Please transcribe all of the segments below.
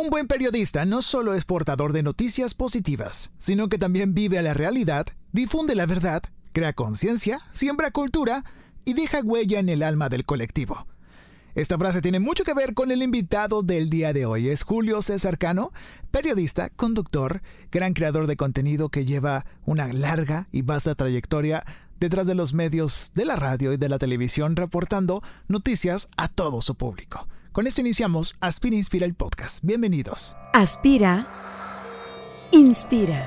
Un buen periodista no solo es portador de noticias positivas, sino que también vive a la realidad, difunde la verdad, crea conciencia, siembra cultura y deja huella en el alma del colectivo. Esta frase tiene mucho que ver con el invitado del día de hoy. Es Julio César Cano, periodista, conductor, gran creador de contenido que lleva una larga y vasta trayectoria detrás de los medios de la radio y de la televisión reportando noticias a todo su público. Con esto iniciamos Aspira Inspira el podcast. Bienvenidos. Aspira, inspira.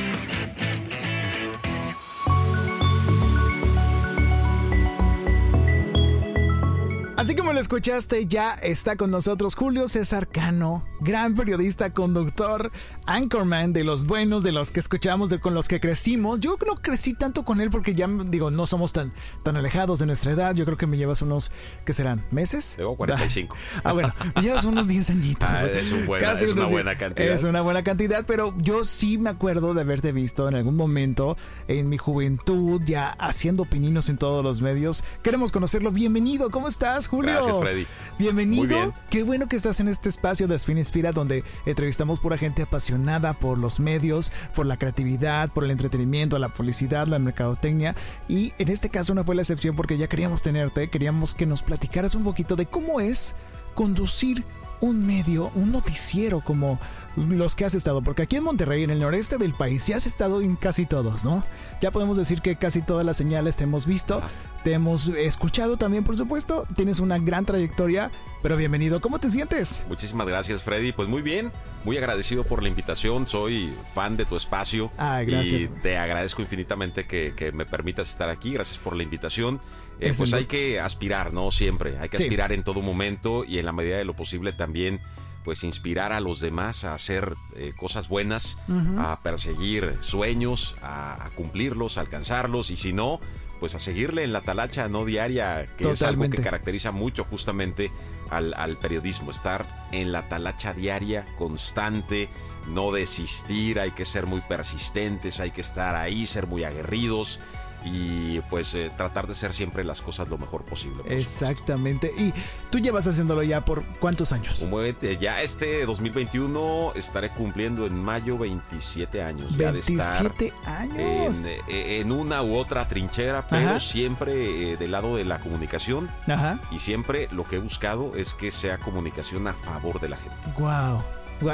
Así como lo escuchaste, ya está con nosotros Julio César Cano, gran periodista, conductor, anchorman de los buenos, de los que escuchamos, de con los que crecimos. Yo no crecí tanto con él porque ya, digo, no somos tan, tan alejados de nuestra edad. Yo creo que me llevas unos, ¿qué serán? ¿Meses? Tengo 45. Ah, bueno, me llevas unos 10 añitos. Ah, es, un buena, es una buena cantidad. Es una buena cantidad, pero yo sí me acuerdo de haberte visto en algún momento en mi juventud, ya haciendo pininos en todos los medios. Queremos conocerlo. Bienvenido, ¿cómo estás? Julio. Gracias, Freddy. Bienvenido. Muy bien. Qué bueno que estás en este espacio de Spin Inspira donde entrevistamos pura gente apasionada por los medios, por la creatividad, por el entretenimiento, la publicidad, la mercadotecnia. Y en este caso no fue la excepción porque ya queríamos tenerte, queríamos que nos platicaras un poquito de cómo es conducir un medio, un noticiero como los que has estado, porque aquí en Monterrey, en el noreste del país, ya has estado en casi todos, ¿no? Ya podemos decir que casi todas las señales te hemos visto, te hemos escuchado también, por supuesto, tienes una gran trayectoria, pero bienvenido, ¿cómo te sientes? Muchísimas gracias, Freddy. Pues muy bien, muy agradecido por la invitación, soy fan de tu espacio Ah, gracias. y te agradezco infinitamente que, que me permitas estar aquí, gracias por la invitación. Eh, Es pues hay que aspirar, ¿no? Siempre, hay que Sí. aspirar en todo momento y en la medida de lo posible también pues inspirar a los demás a hacer eh, cosas buenas, a perseguir sueños, a, a cumplirlos, a alcanzarlos y si no, pues a seguirle en la talacha no diaria, que es algo que caracteriza mucho justamente al, al periodismo, estar en la talacha diaria, constante, no desistir, hay que ser muy persistentes, hay que estar ahí, ser muy aguerridos y pues eh, tratar de ser siempre las cosas lo mejor posible. por supuesto. Exactamente. Y tú llevas haciéndolo ya por cuántos años? Eh, ya este 2021 estaré cumpliendo en mayo 27 años ya de estar 27 años. en, eh, en una u otra trinchera, pero Ajá. siempre eh, del lado de la comunicación Ajá. y siempre lo que he buscado es que sea comunicación a favor de la gente. Wow.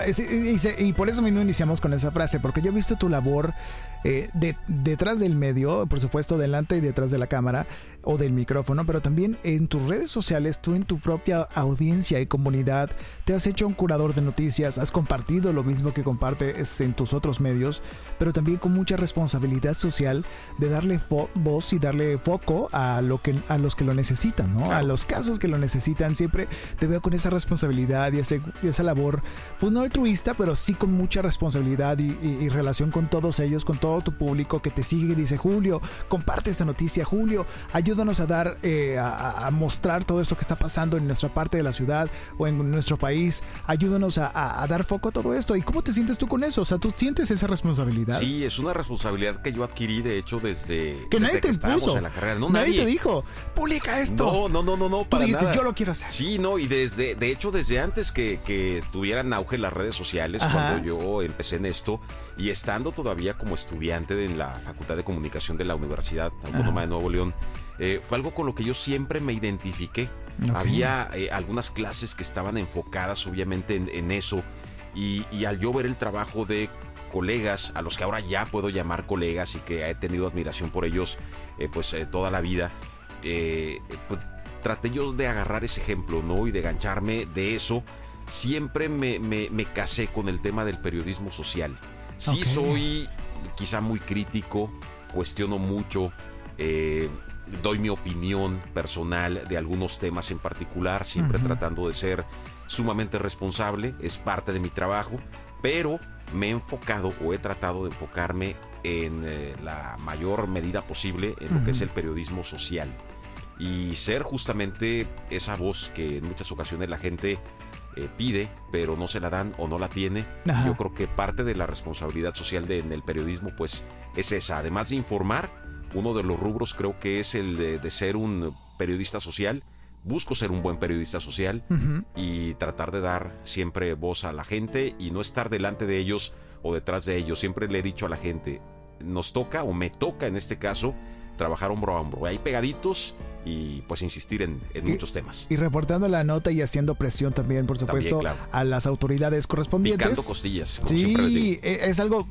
Y, y se- y por eso mismo iniciamos con esa frase, porque yo he visto tu labor eh, de- detrás del medio, por supuesto, delante y detrás de la cámara o del micrófono, pero también en tus redes sociales, tú en tu propia audiencia y comunidad, te has hecho un curador de noticias, has compartido lo mismo que compartes en tus otros medios, pero también con mucha responsabilidad social de darle voz y darle foco a lo que a los que lo necesitan, ¿no? A los casos que lo necesitan. Siempre te veo con esa responsabilidad y, ese- y esa labor, pues no altruista, pero sí con mucha responsabilidad y, y- y relación con todos ellos, con todo tu público que te sigue y dice, Julio, comparte esta noticia, Julio, ayúdanos a dar, eh, a, mostrar todo esto que está pasando en nuestra parte de la ciudad o en nuestro país, ayúdanos a, a- a dar foco a todo esto. ¿Y cómo te sientes tú con eso? O sea, ¿tú sientes esa responsabilidad? Sí, es una responsabilidad que yo adquirí de hecho desde Que desde nadie te estábamos impuso. en la carrera. No, nadie, nadie, te dijo, publica esto. No, no, no, no, no. Tú para dijiste, nada. yo lo quiero hacer. Sí, no, y desde, de hecho, desde antes que, que tuvieran auge las redes sociales, Ajá. cuando yo empecé en esto, y estando todavía como estudiante en la Facultad de Comunicación de la Universidad Autónoma de Nuevo León, eh, fue algo con lo que yo siempre me identifiqué. Ok. Había eh, algunas clases que estaban enfocadas obviamente en, en eso, y, y al yo ver el trabajo de colegas, a los que ahora ya puedo llamar colegas y que he tenido admiración por ellos eh, pues eh, toda la vida, eh, pues, traté yo de agarrar ese ejemplo, ¿no? Y de gancharme de eso. Siempre me, me- me casé con el tema del periodismo social. Sí soy quizá muy crítico, cuestiono mucho, eh, doy mi opinión personal de algunos temas en particular, siempre tratando de ser sumamente responsable, es parte de mi trabajo, pero me he enfocado o he tratado de enfocarme en eh, la mayor medida posible en lo que es el periodismo social. Y ser justamente esa voz que en muchas ocasiones la gente eh, pide, pero no se la dan o no la tiene. Yo creo que parte de la responsabilidad social de, en el periodismo, pues, es esa. Además de informar, uno de los rubros creo que es el de, ser un periodista social. Busco ser un buen periodista social y tratar de dar siempre voz a la gente y no estar delante de ellos o detrás de ellos. Siempre le he dicho a la gente, nos toca o me toca en este caso trabajar hombro a hombro. Ahí pegaditos y pues insistir en, muchos temas. Y reportando la nota y haciendo presión también, por supuesto, a las autoridades correspondientes. Picando costillas. sí, e, es algo,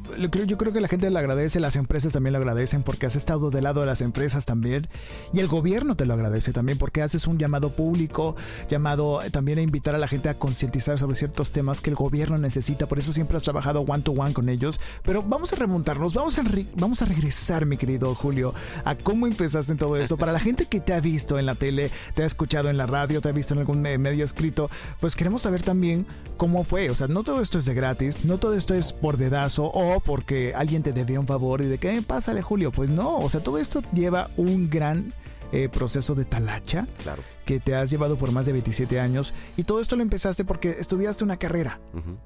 yo creo que la gente lo agradece, las empresas también lo agradecen porque has estado del lado de las empresas también y el gobierno te lo agradece también porque haces un llamado público, llamado también a invitar a la gente a concientizar sobre ciertos temas que el gobierno necesita, por eso siempre has trabajado one to one con ellos, pero vamos a remontarnos, vamos a, vamos a regresar, mi querido Julio, a cómo empezaste en todo esto, para la gente que te ha visto en la tele, te ha escuchado en la radio, te ha visto en algún medio escrito, pues queremos saber también cómo fue. O sea, no todo esto es de gratis, no todo esto es por dedazo o porque alguien te debía un favor y de qué pásale Julio. Pues no, o sea, todo esto lleva un gran eh, proceso de talacha claro. que te has llevado por más de 27 años y todo esto lo empezaste porque estudiaste una carrera,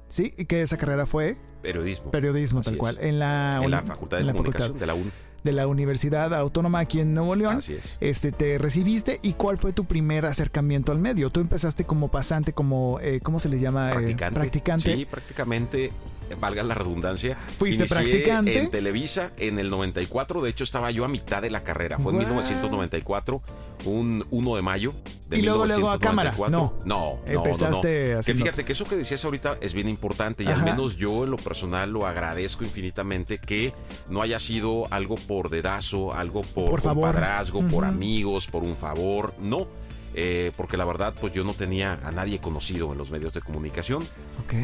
¿sí? Y que esa carrera fue periodismo. Periodismo, tal cual. En la, en la Facultad de Comunicación de la UNI de la Universidad Autónoma aquí en Nuevo León. Así es. Este, te recibiste y cuál fue tu primer acercamiento al medio. Tú empezaste como pasante, como, eh, ¿cómo se le llama? Eh, practicante. practicante. Sí, prácticamente valga la redundancia. Fuiste practicante. En Televisa en el 94, de hecho estaba yo a mitad de la carrera, fue en 1994, un 1 de mayo de y luego, luego a cámara. No, no, Empezaste no, Que fíjate que eso que decías ahorita es bien importante y al menos yo en lo personal lo agradezco infinitamente que no haya sido algo por dedazo, algo por, por compadrazgo, por amigos, por un favor. No, eh, porque la verdad pues yo no tenía a nadie conocido en los medios de comunicación.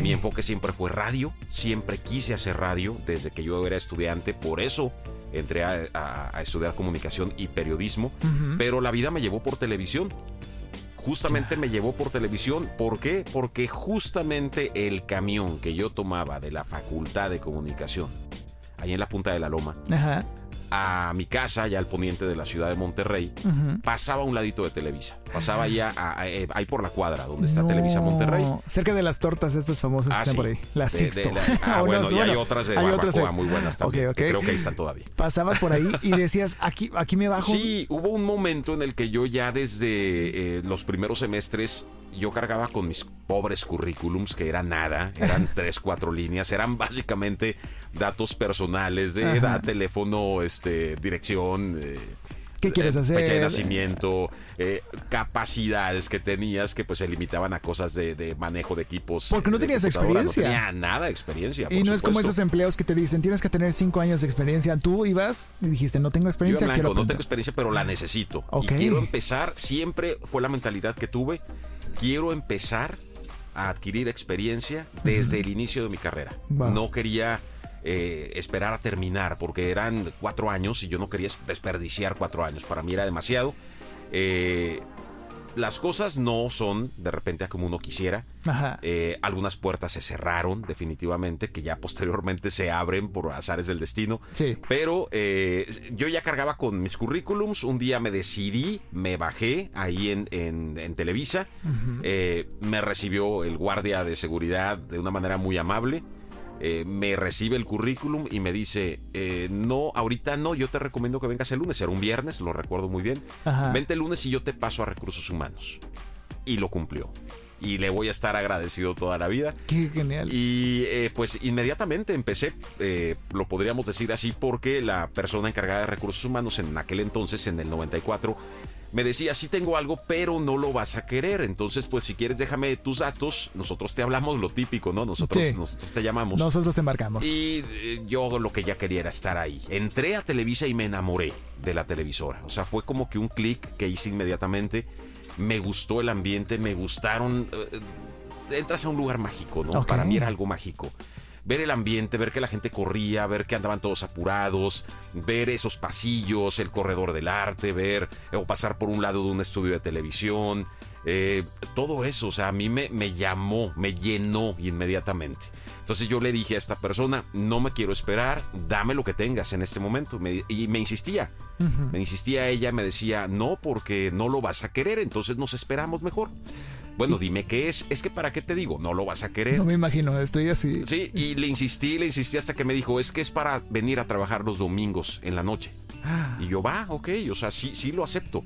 Mi enfoque siempre fue radio, siempre quise hacer radio desde que yo era estudiante, por eso entré a, estudiar comunicación y periodismo, pero la vida me llevó por televisión. Justamente me llevó por televisión, ¿por qué? Porque justamente el camión que yo tomaba de la Facultad de Comunicación, ahí en la punta de la loma, Ajá a mi casa, ya al poniente de la ciudad de Monterrey, pasaba un ladito de Televisa. Pasaba ya eh, ahí por la cuadra, donde está Televisa Monterrey. Cerca de las tortas estas famosas que ah, están por ahí. La Sixto. ah, bueno, y hay otras de hay otras, muy buenas también. creo que ahí están todavía. Pasabas por ahí y decías, aquí, aquí me bajo. Sí, hubo un momento en el que yo ya desde eh, los primeros semestres yo cargaba con mis pobres currículums, que era nada, eran tres, cuatro líneas, eran básicamente datos personales de edad, teléfono, este, dirección. Eh, ¿Qué quieres eh, hacer? Fecha de nacimiento, eh, capacidades que tenías que pues se limitaban a cosas de, manejo de equipos. Porque no tenías experiencia. No tenía nada de experiencia. Y no es como esos empleos que te dicen, tienes que tener cinco años de experiencia. Tú ibas y dijiste, no tengo experiencia. Yo no tengo experiencia, pero la necesito. Y quiero empezar, siempre fue la mentalidad que tuve quiero empezar a adquirir experiencia desde el inicio de mi carrera. No quería eh, esperar a terminar porque eran cuatro años y yo no quería desperdiciar cuatro años. Para mí era demasiado. Eh, las cosas no son de repente como uno quisiera. Eh, algunas puertas se cerraron definitivamente, que ya posteriormente se abren por azares del destino. Sí. Pero eh, yo ya cargaba con mis currículums. Un día me decidí, me bajé ahí en, en, Televisa. Eh, me recibió el guardia de seguridad de una manera muy amable. Eh, me recibe el currículum y me dice, eh, no, ahorita no, yo te recomiendo que vengas el lunes, era un viernes, lo recuerdo muy bien. Vente el lunes y yo te paso a recursos humanos. Y lo cumplió. Y le voy a estar agradecido toda la vida. Qué genial. Y eh, pues inmediatamente empecé, lo podríamos decir así, porque la persona encargada de recursos humanos en aquel entonces, en el 94, me decía, sí tengo algo, pero no lo vas a querer. Entonces, pues si quieres, déjame tus datos. Nosotros te hablamos lo típico, ¿no? Nosotros, nosotros te llamamos. Nosotros te embarcamos. Y eh, yo lo que ya quería era estar ahí. Entré a Televisa y me enamoré de la televisora. O sea, fue como que un clic que hice inmediatamente. Me gustó el ambiente, me gustaron... Eh, entras a un lugar mágico, ¿no? Para mí era algo mágico ver el ambiente, ver que la gente corría, ver que andaban todos apurados, ver esos pasillos, el corredor del arte, ver o pasar por un lado de un estudio de televisión, eh, todo eso, o sea, a mí me, me llamó, me llenó inmediatamente. Entonces yo le dije a esta persona, no me quiero esperar, dame lo que tengas en este momento. y me insistía, me insistía ella, me decía, no, porque no lo vas a querer, entonces nos esperamos mejor. Bueno, dime qué es. Es que para qué te digo, no lo vas a querer. No me imagino, estoy así. Sí, y le insistí, le insistí hasta que me dijo, es que es para venir a trabajar los domingos en la noche. Y yo, va, ok, o sea, sí, sí lo acepto.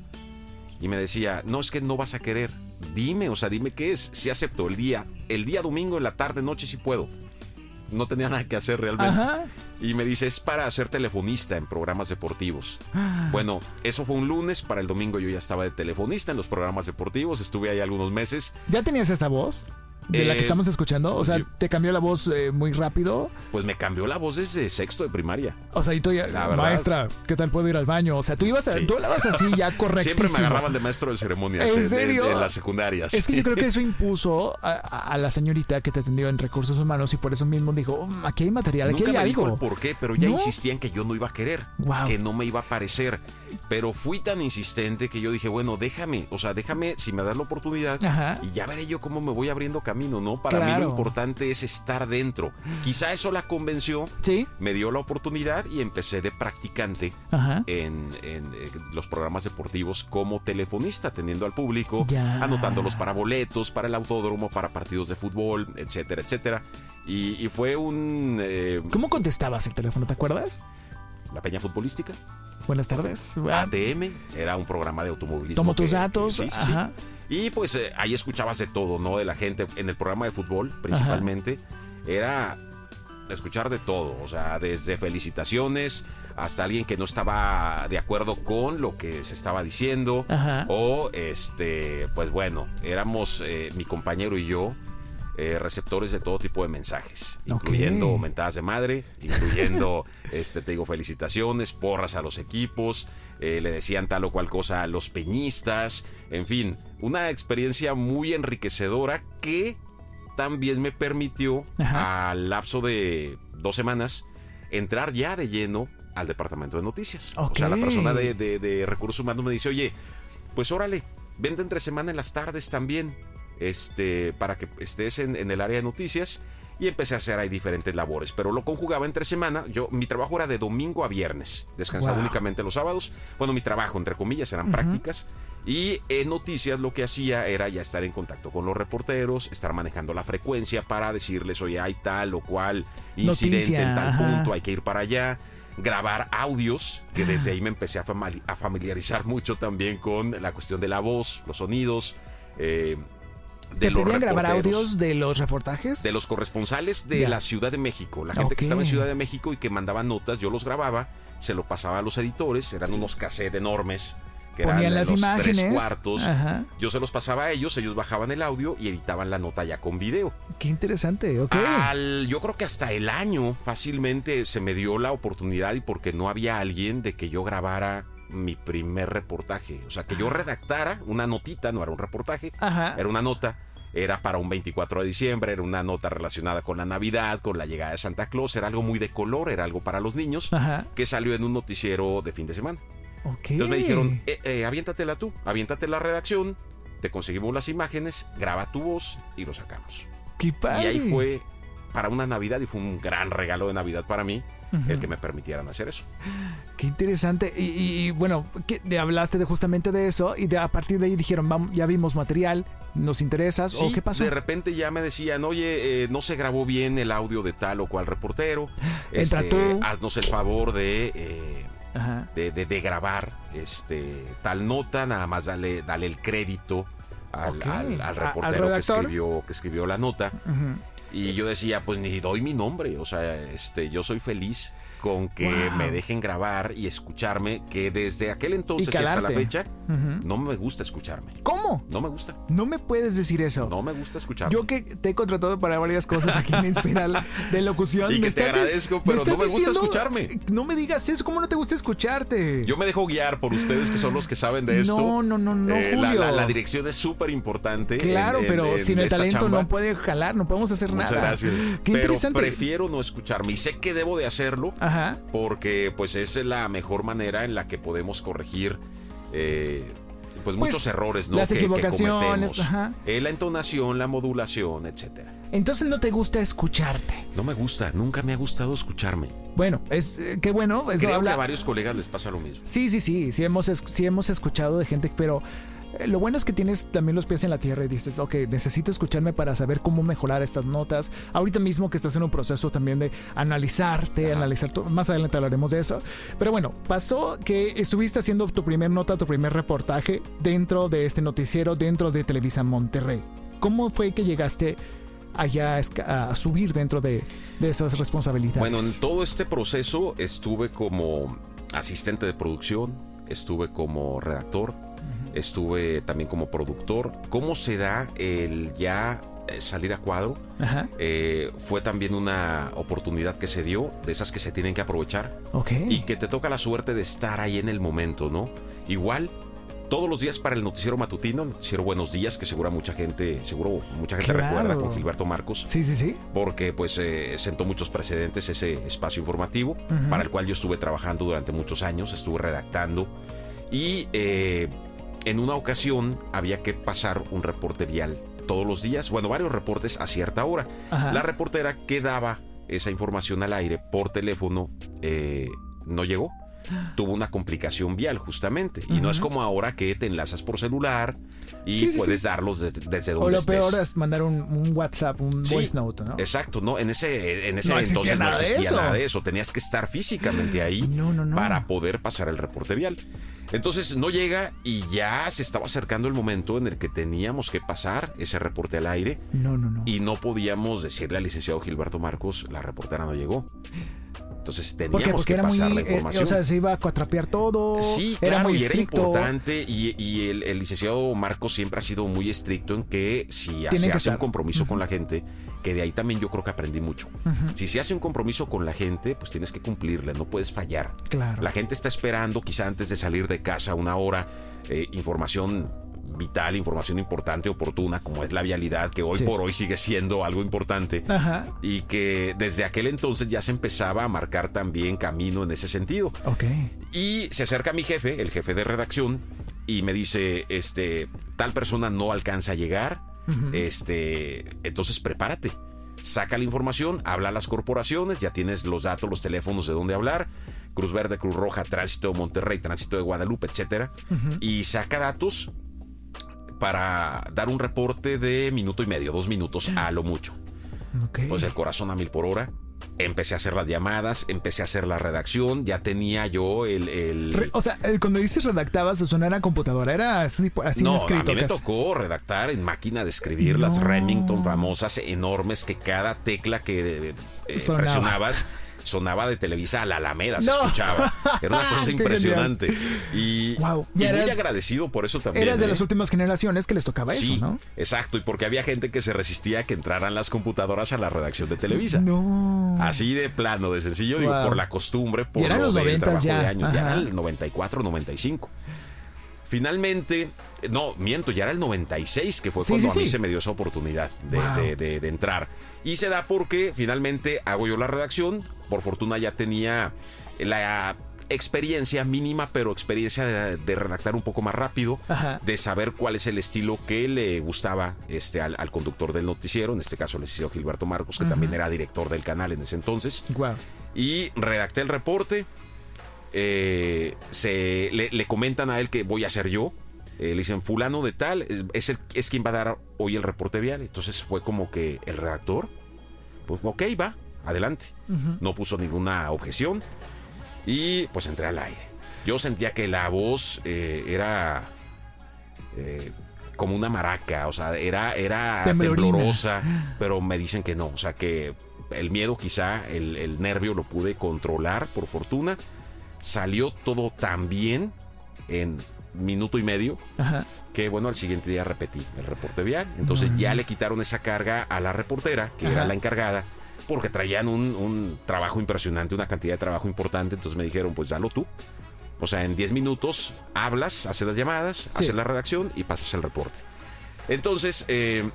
Y me decía, no, es que no vas a querer. Dime, o sea, dime qué es. Sí acepto el día, el día domingo, en la tarde, noche, sí puedo no tenía nada que hacer realmente. Y me dice, es para ser telefonista en programas deportivos. Ah. Bueno, eso fue un lunes, para el domingo yo ya estaba de telefonista en los programas deportivos, estuve ahí algunos meses. ¿Ya tenías esta voz? De la que eh, estamos escuchando? O sea, ¿te cambió la voz eh, muy rápido? Pues me cambió la voz desde sexto de primaria. O sea, y tú ya, maestra, ¿qué tal puedo ir al baño? O sea, tú ibas a, tú hablabas así ya correcto. Siempre me agarraban de maestro de ceremonias. ¿En serio? En las secundarias. Es que yo creo que eso impuso a, la señorita que te atendió en recursos humanos y por eso mismo dijo, mm, aquí hay material, aquí hay algo. por qué, pero ya insistían que yo no iba a querer, que no me iba a parecer. Pero fui tan insistente que yo dije, bueno, déjame, o sea, déjame si me das la oportunidad y ya veré yo cómo me voy abriendo camino, ¿no? Para mí lo importante es estar dentro. Quizá eso la convenció, ¿Sí? me dio la oportunidad y empecé de practicante en, eh, los programas deportivos como telefonista, atendiendo al público, anotándolos para boletos, para el autódromo, para partidos de fútbol, etcétera, etcétera. Y, fue un... Eh, ¿Cómo contestabas el teléfono, te acuerdas? La Peña Futbolística. Buenas tardes. ATM era un programa de automovilismo. Tomo tus datos. Y pues eh, ahí escuchabas de todo, ¿no? De la gente. En el programa de fútbol, principalmente, era escuchar de todo. O sea, desde felicitaciones hasta alguien que no estaba de acuerdo con lo que se estaba diciendo. O este, pues bueno, éramos eh, mi compañero y yo eh, receptores de todo tipo de mensajes, incluyendo mentadas de madre, incluyendo, este, te digo, felicitaciones, porras a los equipos, eh, le decían tal o cual cosa a los peñistas, en fin, una experiencia muy enriquecedora que también me permitió, al lapso de dos semanas, entrar ya de lleno al departamento de noticias. O sea, la persona de, de recursos humanos me dice, oye, pues órale, vente entre semana en las tardes también este, para que estés en, el área de noticias y empecé a hacer ahí diferentes labores, pero lo conjugaba entre semana. Yo mi trabajo era de domingo a viernes, descansaba únicamente los sábados. Bueno, mi trabajo entre comillas eran prácticas y en noticias lo que hacía era ya estar en contacto con los reporteros, estar manejando la frecuencia para decirles, "Oye, hay tal o cual incidente en tal punto, hay que ir para allá." grabar audios, que desde ahí me empecé a, familiarizar mucho también con la cuestión de la voz, los sonidos, eh, de ¿Te pedían grabar audios de los reportajes? De los corresponsales de la Ciudad de México. La gente que estaba en Ciudad de México y que mandaba notas, yo los grababa, se lo pasaba a los editores, eran unos cassettes enormes. Que Ponían eran las los imágenes. tres cuartos. Yo se los pasaba a ellos, ellos bajaban el audio y editaban la nota ya con video. Qué interesante, ok. yo creo que hasta el año fácilmente se me dio la oportunidad y porque no había alguien de que yo grabara mi primer reportaje. O sea, que yo redactara una notita, no era un reportaje, era una nota. Era para un 24 de diciembre, era una nota relacionada con la Navidad, con la llegada de Santa Claus, era algo muy de color, era algo para los niños, que salió en un noticiero de fin de semana. Entonces me dijeron, eh, eh, aviéntatela tú, aviéntate la redacción, te conseguimos las imágenes, graba tu voz y lo sacamos. ¡Qué padre! Y ahí fue para una Navidad y fue un gran regalo de Navidad para mí el que me permitieran hacer eso. Qué interesante. Y, bueno, ¿qué, hablaste de justamente de eso y de, a partir de ahí dijeron, vamos, ya vimos material, nos interesas o qué pasó. De repente ya me decían, oye, eh, no se grabó bien el audio de tal o cual reportero. Entra este, tú. Haznos el favor de... Eh, de, grabar este tal nota, nada más dale, dale el crédito al, reportero que escribió, que escribió la nota. Y yo decía, pues ni doy mi nombre, o sea, este, yo soy feliz con que Wow. me dejen grabar y escucharme, que desde aquel entonces hasta la fecha no me gusta escucharme. ¿Cómo? No me gusta. No me puedes decir eso. No me gusta escucharme. Yo que te he contratado para varias cosas aquí en Inspiral de locución. Y que me te estás- agradezco, pero estás no me gusta diciendo- escucharme. No me digas eso, ¿cómo no te gusta escucharte? Yo me dejo guiar por ustedes que son los que saben de esto. No, no, no, no, Eh, la, Julio. la- la dirección es súper importante. Claro, en- en- pero en sin el talento chamba. no puede jalar, no podemos hacer Muchas nada. gracias. Qué pero interesante. prefiero no escucharme y sé que debo de hacerlo Ajá. Porque pues es la mejor manera en la que podemos corregir eh, pues, Pues, muchos errores ¿no? las que, equivocaciones, ajá. Eh, la entonación, la modulación, etcétera. Entonces no te gusta escucharte. No me gusta, nunca me ha gustado escucharme. Bueno, es eh, qué bueno. Eso Creo habla- que a varios colegas les pasa lo mismo. Sí, sí, sí, sí hemos, es- sí hemos escuchado de gente, pero lo bueno es que tienes también los pies en la tierra y dices, ok, necesito escucharme para saber cómo mejorar estas notas. Ahorita mismo que estás en un proceso también de analizarte, analizar, tu- más adelante hablaremos de eso. Pero bueno, pasó que estuviste haciendo tu primer nota, tu primer reportaje dentro de este noticiero, dentro de Televisa Monterrey. ¿Cómo fue que llegaste allá a, subir dentro de, de esas responsabilidades? Bueno, en todo este proceso estuve como asistente de producción, estuve como redactor, estuve también como productor. ¿Cómo se da el ya eh, salir a cuadro? Ajá, Eh, fue también una oportunidad que se dio, de esas que se tienen que aprovechar ok. y que te toca la suerte de estar ahí en el momento, ¿no? Igual. Todos los días para el noticiero matutino, el noticiero Buenos Días, que seguro mucha gente, seguro mucha gente Claro. recuerda con Gilberto Marcos Sí, sí, sí. porque pues eh, sentó muchos precedentes ese espacio informativo Ujú. para el cual yo estuve trabajando durante muchos años, estuve redactando y eh, en una ocasión había que pasar un reporte vial todos los días, bueno, varios reportes a cierta hora. Ajá. La reportera que daba esa información al aire por teléfono eh, no llegó. Tuvo una complicación vial justamente. Y no es como ahora que te enlazas por celular y Sí, sí, puedes sí. darlos desde, desde O donde lo estés. peor es mandar un, un WhatsApp, un voice note, ¿no? Exacto, no, en ese, en ese No entonces no de existía eso. nada de eso. Tenías que estar físicamente ahí No, no, no. para poder pasar el reporte vial. Entonces no llega y ya se estaba acercando el momento en el que teníamos que pasar ese reporte al aire No, no, no. y no podíamos decirle al licenciado Gilberto Marcos, la reportera no llegó. Entonces teníamos ¿Por qué? Porque que era muy. pasar la eh, información. o sea, se iba a cuatrapear todo. Sí, era claro, muy y era estricto. importante. Y, y el, el licenciado Marcos siempre ha sido muy estricto en que si se que hace un compromiso con la gente, que de ahí también yo creo que aprendí mucho. Si se hace un compromiso con la gente, pues tienes que cumplirle, no puedes fallar. Claro. La gente está esperando, quizá antes de salir de casa, una hora, eh, información vital, información importante, oportuna, como es la vialidad, que hoy Sí. por hoy sigue siendo algo importante. Ajá. Y que desde aquel entonces ya se empezaba a marcar también camino en ese sentido. Ok. Y se acerca mi jefe, el jefe de redacción, y me dice, este, tal persona no alcanza a llegar, este, entonces prepárate. Saca la información, habla a las corporaciones, ya tienes los datos, los teléfonos de dónde hablar. Cruz Verde, Cruz Roja, Tránsito de Monterrey, Tránsito de Guadalupe, etcétera. Y saca datos para dar un reporte de minuto y medio, dos minutos a lo mucho. Ok. Pues el corazón a mil por hora. Empecé a hacer las llamadas, empecé a hacer la redacción, ya tenía yo el... el- Re- o sea, cuando dices redactabas, eso no era computadora, era así, así no, escrito. a mí me casi. tocó redactar en máquina de escribir las. Remington famosas, enormes, que cada tecla que eh, presionabas sonaba de Televisa a la Alameda, se escuchaba. Era una cosa impresionante. Y, Wow. y Ya muy agradecido por eso también. Eras de ¿eh? las últimas generaciones que les tocaba Sí, eso, ¿no? exacto. Y porque había gente que se resistía a que entraran las computadoras a la redacción de Televisa. No. Así de plano, de sencillo, digo, por la costumbre, por Y eran lo los del 90s trabajo ya, de años. Ya era el 94, 95. Finalmente, no, miento, ya era el 96, que fue Sí, cuando sí, a mí sí. se me dio esa oportunidad de, Wow. de- de- de entrar. Y se da porque finalmente hago yo la redacción. Por fortuna ya tenía la experiencia mínima, pero experiencia de, de redactar un poco más rápido, Ajá. de saber cuál es el estilo que le gustaba este, al, al conductor del noticiero, en este caso el licenciado Gilberto Marcos, que también era director del canal en ese entonces Wow. y redacté el reporte. Eh, se, le, le comentan a él que voy a ser yo. Eh, le dicen, fulano de tal, es, es el, es quien va a dar hoy el reporte vial. Entonces fue como que el redactor, pues ok, va, adelante. No puso ninguna objeción y pues entré al aire. Yo sentía que la voz eh, era eh, como una maraca, o sea, era, era Temblorina. temblorosa, pero me dicen que no, o sea, que el miedo quizá, el, el nervio lo pude controlar por fortuna. Salió todo tan bien en minuto y medio Ajá. que bueno, al siguiente día repetí el reporte vial. Entonces ya le quitaron esa carga a la reportera, que era la encargada, porque traían un, un trabajo impresionante, una cantidad de trabajo importante. Entonces me dijeron, pues dalo tú. O sea, en 10 minutos hablas, haces las llamadas, Sí. haces la redacción y pasas el reporte. Entonces, eh,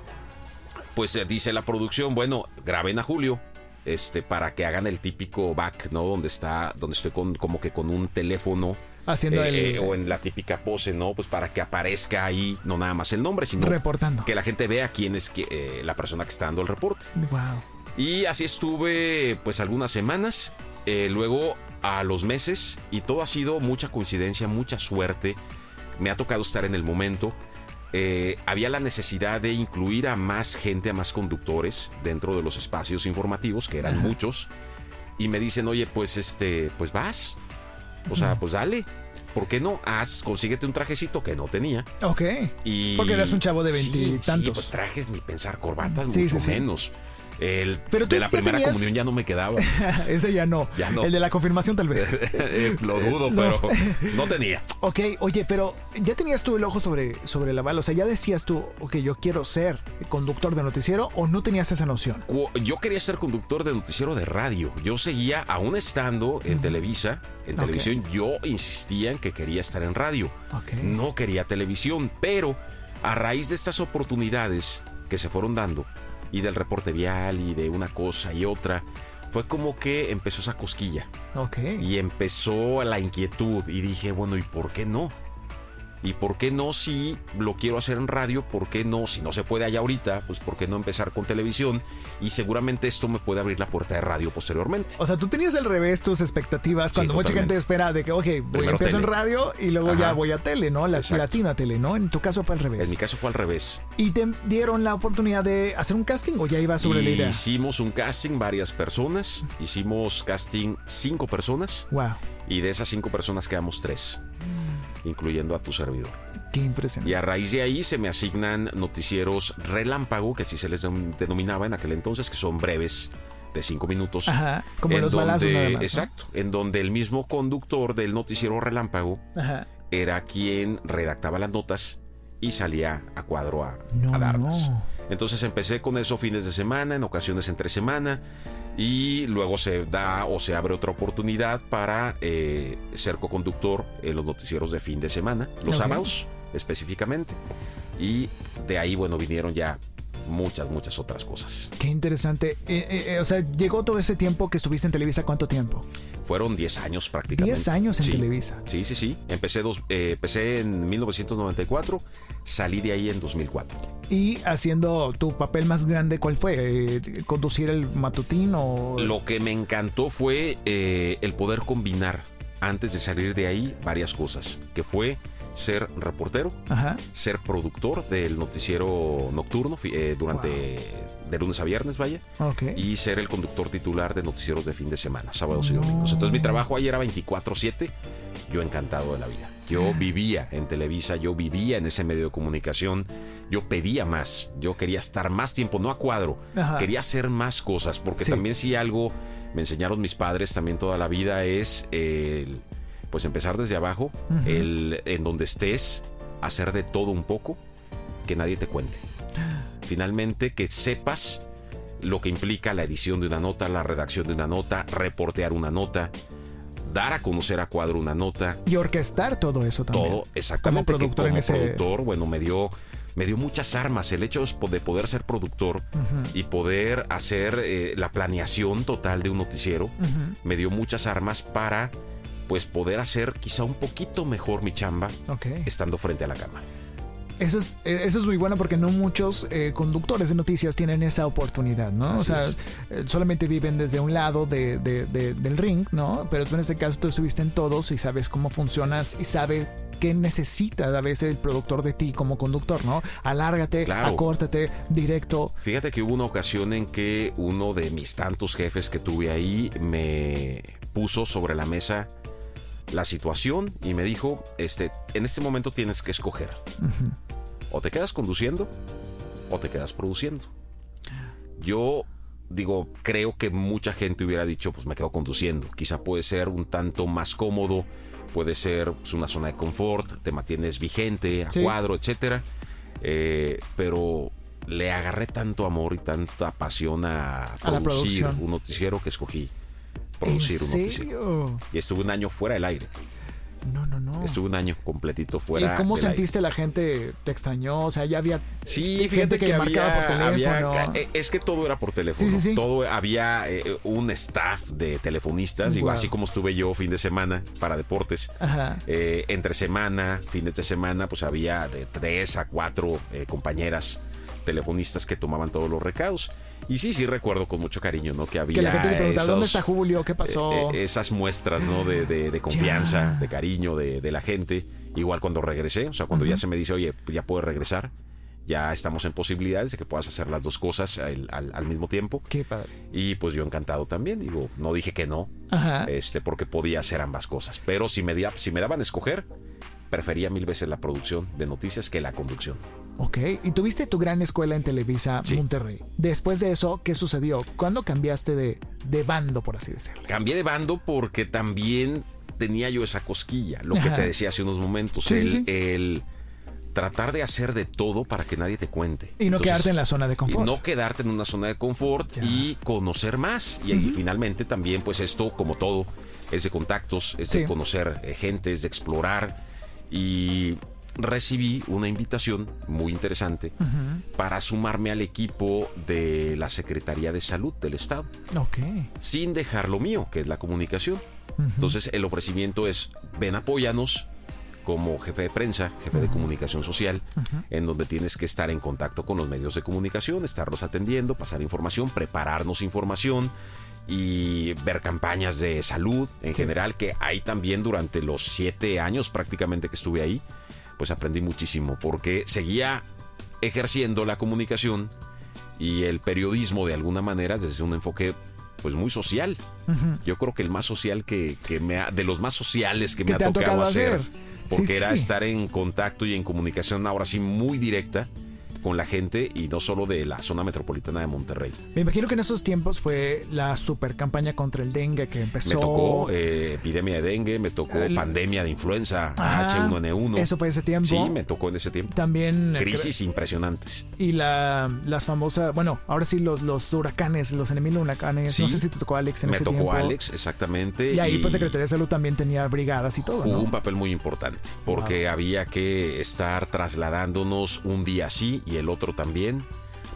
pues eh, dice la producción, bueno, graben a Julio. Este, para que hagan el típico back, ¿no? Donde está, donde estoy con, como que con un teléfono Haciendo eh, el. o en la típica pose, ¿no? Pues para que aparezca ahí no nada más el nombre, sino reportando. que la gente vea quién es que, eh, la persona que está dando el reporte. Wow. Y así estuve pues algunas semanas, eh, luego a los meses, y todo ha sido mucha coincidencia, mucha suerte. Me ha tocado estar en el momento. Eh, había la necesidad de incluir a más gente, a más conductores dentro de los espacios informativos, que eran Ajá. muchos. Y me dicen, oye, pues este, pues vas. O sea, pues dale. ¿Por qué no? Haz, consíguete un trajecito que no tenía. Ok. Y, Porque eras un chavo de Sí, veintitantos. Sí, pues trajes ni pensar corbatas, Sí, mucho sí, sí. El Pero de la primera tenías- comunión ya no me quedaba. Ese ya no. Ya no. El de la confirmación, tal vez. Eh, Lo dudo, No. pero no tenía. Ok, oye, pero ya tenías tú el ojo sobre, sobre la bala. O sea, ya decías tú, ok, yo quiero ser conductor de noticiero o no tenías esa noción. Yo quería ser conductor de noticiero de radio. Yo seguía, aún estando en Televisa, en televisión, yo insistía en que quería estar en radio. No quería televisión, pero a raíz de estas oportunidades que se fueron dando, y del reporte vial, y de una cosa y otra, fue como que empezó esa cosquilla. Ok. Y empezó la inquietud y dije, bueno, ¿y por qué no? ¿Y por qué no si lo quiero hacer en radio? ¿Por qué no? Si no se puede allá ahorita, pues ¿por qué no empezar con televisión? Y seguramente esto me puede abrir la puerta de radio posteriormente. O sea, tú tenías al revés tus expectativas cuando mucha gente espera de que, ok, voy, empiezo en tele. radio y luego ya voy a tele, ¿no? La Exacto. tele, ¿no? En tu caso fue al revés. En mi caso fue al revés. ¿Y te dieron la oportunidad de hacer un casting o ya ibas sobre la idea? Hicimos un casting, varias personas. Hicimos casting cinco personas. Wow, Y de esas cinco personas quedamos tres, incluyendo a tu servidor. qué impresionante. Y a raíz de ahí se me asignan noticieros relámpago, que así se les denominaba en aquel entonces, que son breves, de cinco minutos. Ajá, como los balazos donde- nada más. ¿no? Exacto, en donde el mismo conductor del noticiero relámpago Ajá. era quien redactaba las notas y salía a cuadro a, No, a darlas. no. Entonces empecé con eso fines de semana, en ocasiones entre semana, y luego se da o se abre otra oportunidad para eh, ser coconductor en los noticieros de fin de semana, los Ok. sábados específicamente. Y de ahí, bueno, vinieron ya muchas, muchas otras cosas. Qué interesante. Eh, eh, eh, o sea, llegó todo ese tiempo que estuviste en Televisa, ¿cuánto tiempo? Fueron 10 años prácticamente. 10 años en Sí. Televisa. Sí, sí, sí. Empecé, dos, eh, empecé en 1994, salí de ahí en 2004. Y haciendo tu papel más grande, ¿cuál fue? ¿Conducir el matutín o...? Lo que me encantó fue el poder combinar, antes de salir de ahí, varias cosas, que fue ser reportero, Ajá. ser productor del noticiero nocturno eh, durante de lunes a viernes, vaya, y ser el conductor titular de noticieros de fin de semana, sábados y domingos. Entonces mi trabajo ahí era 24/7, yo encantado de la vida. Yo vivía en Televisa, yo vivía en ese medio de comunicación, yo pedía más, yo quería estar más tiempo, no a cuadro, Ajá. quería hacer más cosas, porque Sí. también si algo me enseñaron mis padres también toda la vida es el, pues empezar desde abajo, el en donde estés, hacer de todo un poco, que nadie te cuente. Finalmente, que sepas lo que implica la edición de una nota, la redacción de una nota, reportear una nota, dar a conocer a cuadro una nota, Y orquestar todo eso también. todo exactamente. Como productor que en como ese- productor, bueno, me dio, me dio muchas armas. El hecho de poder ser productor y poder hacer eh, la planeación total de un noticiero, me dio muchas armas para pues poder hacer quizá un poquito mejor mi chamba estando frente a la cámara. Eso es, eh, eso es muy bueno porque no muchos eh, conductores de noticias tienen esa oportunidad, ¿no? o sea, eh, solamente viven desde un lado de- de- de- del ring, ¿no? Pero tú en este caso tú estuviste en todos y sabes cómo funcionas y sabes qué necesita a veces el productor de ti como conductor, ¿no? Alárgate, Claro. acórtate, directo. Fíjate que hubo una ocasión en que uno de mis tantos jefes que tuve ahí me puso sobre la mesa la situación y me dijo, este, en este momento tienes que escoger. O te quedas conduciendo o te quedas produciendo. Yo digo, creo que mucha gente hubiera dicho, pues me quedo conduciendo. Quizá puede ser un tanto más cómodo, puede ser pues, una zona de confort, te mantienes vigente, a cuadro, etcétera. Eh, pero le agarré tanto amor y tanta pasión a, producir un noticiero que escogí producir un noticiero. Y estuve un año fuera del aire. No, no, no. Estuve un año completito fuera. ¿Y cómo sentiste la gente? ¿Te extrañó? O sea, ya había sí, gente que, marcaba por teléfono. Eh, es que todo era por teléfono. Sí, sí, todo había eh, un staff de telefonistas, igual así como estuve yo fin de semana para deportes. Eh, entre semana, fines de semana, pues había de tres a cuatro compañeras telefonistas que tomaban todos los recados. Y sí, sí recuerdo con mucho cariño, ¿no? Que había. Que la gente ¿dónde está Julio? ¿Qué pasó? Eh, eh, esas muestras, ¿no? De, de, confianza, de cariño de, de, la gente. Igual cuando regresé, o sea, cuando ya se me dice, oye, ya puedes regresar, ya estamos en posibilidades de que puedas hacer las dos cosas al, al, mismo tiempo. Qué padre. Y pues yo encantado también, digo, no dije que no, este, porque podía hacer ambas cosas. Pero si me, si me daban a escoger, prefería mil veces la producción de noticias que la conducción. Ok, y tuviste tu gran escuela en Televisa Monterrey. Después de eso, ¿qué sucedió? ¿Cuándo cambiaste de, de, bando, por así decirlo? Cambié de bando porque también tenía yo esa cosquilla, lo que te decía hace unos momentos, el, tratar de hacer de todo para que nadie te cuente. Y no quedarte en la zona de confort. Y no quedarte en una zona de confort y conocer más. Y, finalmente también, pues esto, como todo, es de contactos, es de conocer eh, gente, es de explorar. Y recibí una invitación muy interesante para sumarme al equipo de la Secretaría de Salud del Estado. Ok. Sin dejar lo mío, que es la comunicación. Entonces el ofrecimiento es, ven, apóyanos como jefe de prensa, jefe de comunicación social, en donde tienes que estar en contacto con los medios de comunicación, estarlos atendiendo, pasar información, prepararnos información y ver campañas de salud en general, que hay también durante los siete años prácticamente que estuve ahí pues aprendí muchísimo porque seguía ejerciendo la comunicación y el periodismo de alguna manera desde un enfoque pues muy social. Yo creo que el más social que, me ha, de los más sociales que me ha tocado, hacer, porque era estar en contacto y en comunicación ahora sí muy directa con la gente y no solo de la zona metropolitana de Monterrey. Me imagino que en esos tiempos fue la super campaña contra el dengue que empezó. Me tocó eh, epidemia de dengue, me tocó pandemia de influenza H1N1. Eso fue ese tiempo. Sí, me tocó en ese tiempo. También. Eh, Crisis impresionantes. Y la, las famosas, bueno, ahora sí los, los huracanes, los enemigos huracanes. no sé si te tocó Alex en ese tiempo. Me tocó Alex, exactamente. Y ahí pues Secretaría de Salud también tenía brigadas y todo. Jugó un papel muy importante porque había que estar trasladándonos un día así y el otro también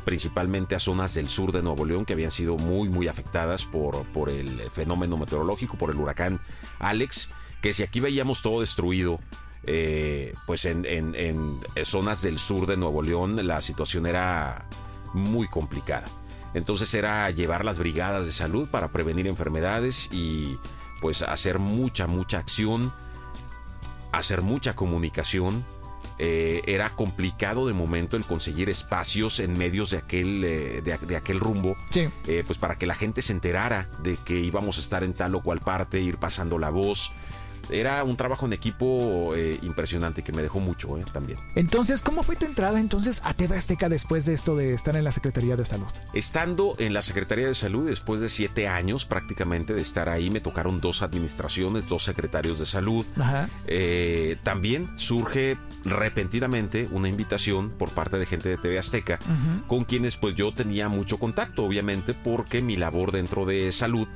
principalmente a zonas del sur de Nuevo León que habían sido muy, muy afectadas por, por el fenómeno meteorológico, por el huracán Alex, que si aquí veíamos todo destruido, eh, pues en, en, zonas del sur de Nuevo León la situación era muy complicada. Entonces era llevar las brigadas de salud para prevenir enfermedades y pues hacer mucha, mucha acción, hacer mucha comunicación eh, era complicado de momento el conseguir espacios en medios de aquel, eh, de, aquel rumbo, eh, pues para que la gente se enterara de que íbamos a estar en tal o cual parte, ir pasando la voz era un trabajo en equipo eh, impresionante que me dejó mucho eh, también. Entonces, ¿cómo fue tu entrada entonces a TV Azteca después de esto de estar en la Secretaría de Salud? Estando en la Secretaría de Salud, después de siete años prácticamente de estar ahí, me tocaron dos administraciones, dos secretarios de salud. Eh, también surge repentinamente una invitación por parte de gente de TV Azteca, con quienes pues yo tenía mucho contacto, obviamente, porque mi labor dentro de salud